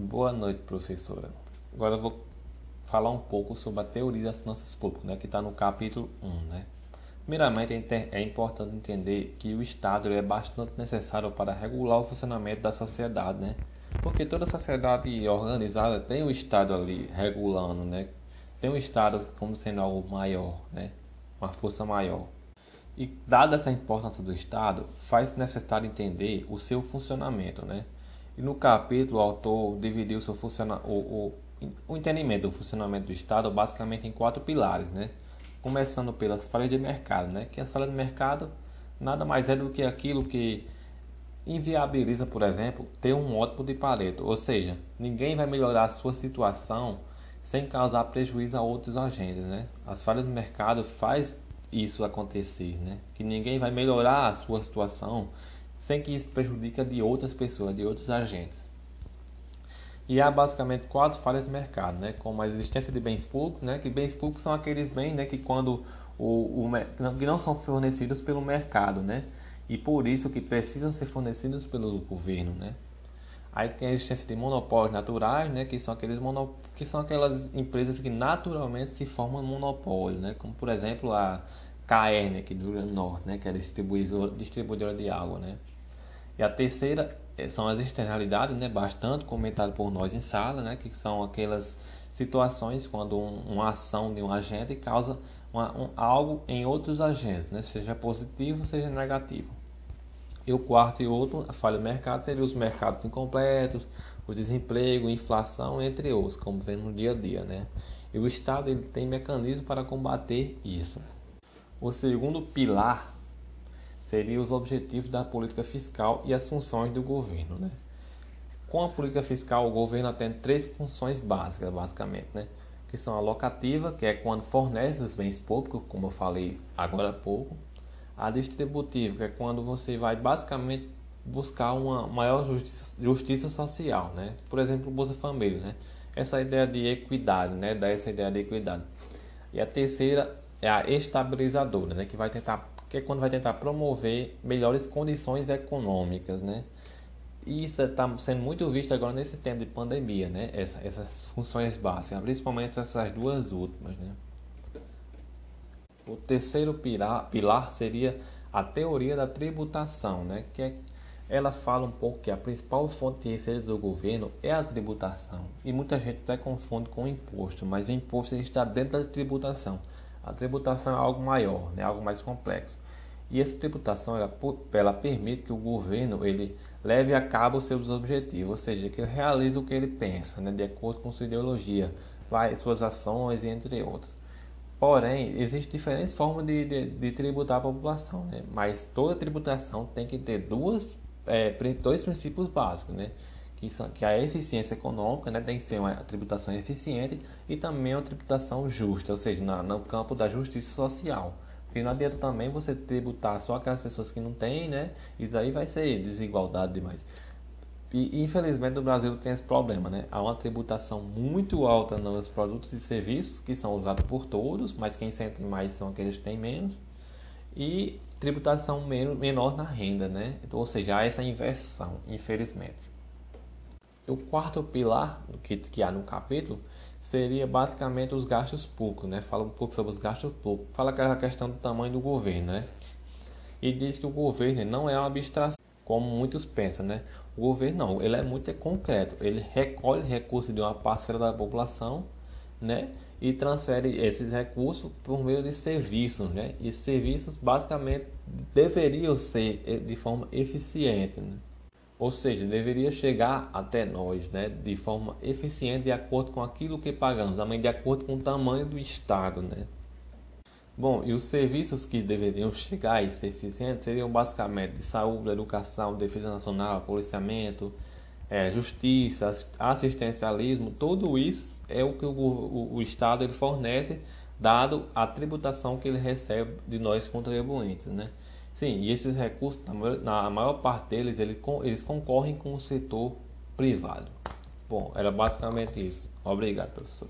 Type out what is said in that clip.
Boa noite, professora. Agora eu vou falar um pouco sobre a teoria das finanças públicas, né, que está no capítulo 1. Né? Primeiramente, é importante entender que o Estado é bastante necessário para regular o funcionamento da sociedade, né? porque toda sociedade organizada tem o Estado ali regulando, né? tem o Estado como sendo algo maior, né? uma força maior. E dada essa importância do Estado, faz necessário entender o seu funcionamento, né? E no capítulo, o autor dividiu seu o, o, o entendimento do funcionamento do Estado basicamente em quatro pilares, né? Começando pelas falhas de mercado, né? Que as falhas de mercado nada mais é do que aquilo que inviabiliza, por exemplo, ter um ótimo de Pareto, ou seja, ninguém vai melhorar a sua situação sem causar prejuízo a outros agentes, né? As falhas de mercado faz isso acontecer, né? Que ninguém vai melhorar a sua situação sem que isso prejudique a de outras pessoas, de outros agentes. E há basicamente quatro falhas de mercado, né? como a existência de bens públicos, né? que bens públicos são aqueles bens né, que, quando o, o, que não são fornecidos pelo mercado, né? e por isso que precisam ser fornecidos pelo governo. Né? Aí tem a existência de monopólios naturais, né? que, são aqueles monop... que são aquelas empresas que naturalmente se formam monopólio, né? como por exemplo a KR, aqui do Rio Grande do Norte, né? que é a distribuidora, distribuidora de água. Né? E a terceira eh, são as externalidades, né, bastante comentado por nós em sala, né, que são aquelas situações quando um, uma ação de um agente causa uma, um, algo em outros agentes, né, seja positivo, seja negativo. E o quarto e outro, a falha do mercado, seria os mercados incompletos, o desemprego, inflação, entre outros, como vemos no dia a dia. Né? E o Estado ele tem mecanismos para combater isso. O segundo pilar seriam os objetivos da política fiscal e as funções do governo. Né? Com a política fiscal, o governo tem três funções básicas, basicamente, né? que são a locativa, que é quando fornece os bens públicos, como eu falei agora há pouco, a distributiva, que é quando você vai basicamente buscar uma maior justiça, justiça social, né? Por exemplo, o Bolsa Família, né? Essa ideia de equidade, né? Dá essa ideia de equidade. E a terceira é a estabilizadora, né? Que vai tentar que é quando vai tentar promover melhores condições econômicas, né? E isso está sendo muito visto agora nesse tempo de pandemia, né? Essa, essas funções básicas, principalmente essas duas últimas, né? O terceiro pilar, pilar seria a teoria da tributação, né? Que é, ela fala um pouco que a principal fonte de receita do governo é a tributação. E muita gente até confunde com o imposto, mas o imposto está dentro da tributação. A tributação é algo maior, né, algo mais complexo. E essa tributação ela, ela permite que o governo ele leve a cabo seus objetivos, ou seja, que ele realize o que ele pensa, né, de acordo com sua ideologia, suas ações entre outros. Porém, existem diferentes formas de, de, de, tributar a população, né? mas toda tributação tem que ter duas, é, dois princípios básicos, né? Que, são, que a eficiência econômica né, tem que ser uma tributação eficiente e também uma tributação justa, ou seja, na, no campo da justiça social. Porque não adianta também você tributar só aquelas pessoas que não têm, né? Isso daí vai ser desigualdade demais. E infelizmente no Brasil tem esse problema, né? Há uma tributação muito alta nos produtos e serviços que são usados por todos, mas quem sente mais são aqueles que têm menos. E tributação menor na renda, né? Ou seja, há essa inversão, infelizmente. O quarto pilar que, que há no capítulo seria basicamente os gastos públicos, né? Fala um pouco sobre os gastos públicos. Fala aquela questão do tamanho do governo, né? E diz que o governo não é uma abstração, como muitos pensam, né? O governo não, ele é muito concreto. Ele recolhe recursos de uma parcela da população, né? E transfere esses recursos por meio de serviços, né? E serviços basicamente deveriam ser eh, de forma eficiente, né? Ou seja, deveria chegar até nós né, de forma eficiente, de acordo com aquilo que pagamos, também de acordo com o tamanho do Estado. Né? Bom, e os serviços que deveriam chegar e ser eficientes seriam basicamente de saúde, educação, defesa nacional, policiamento, é, justiça, assistencialismo, tudo isso é o que o, o, o Estado ele fornece, dado a tributação que ele recebe de nós contribuintes. Né? Sim, e esses recursos, na maior parte deles, eles, concorrem com o setor privado. Bom, era basicamente isso. Obrigado, professor.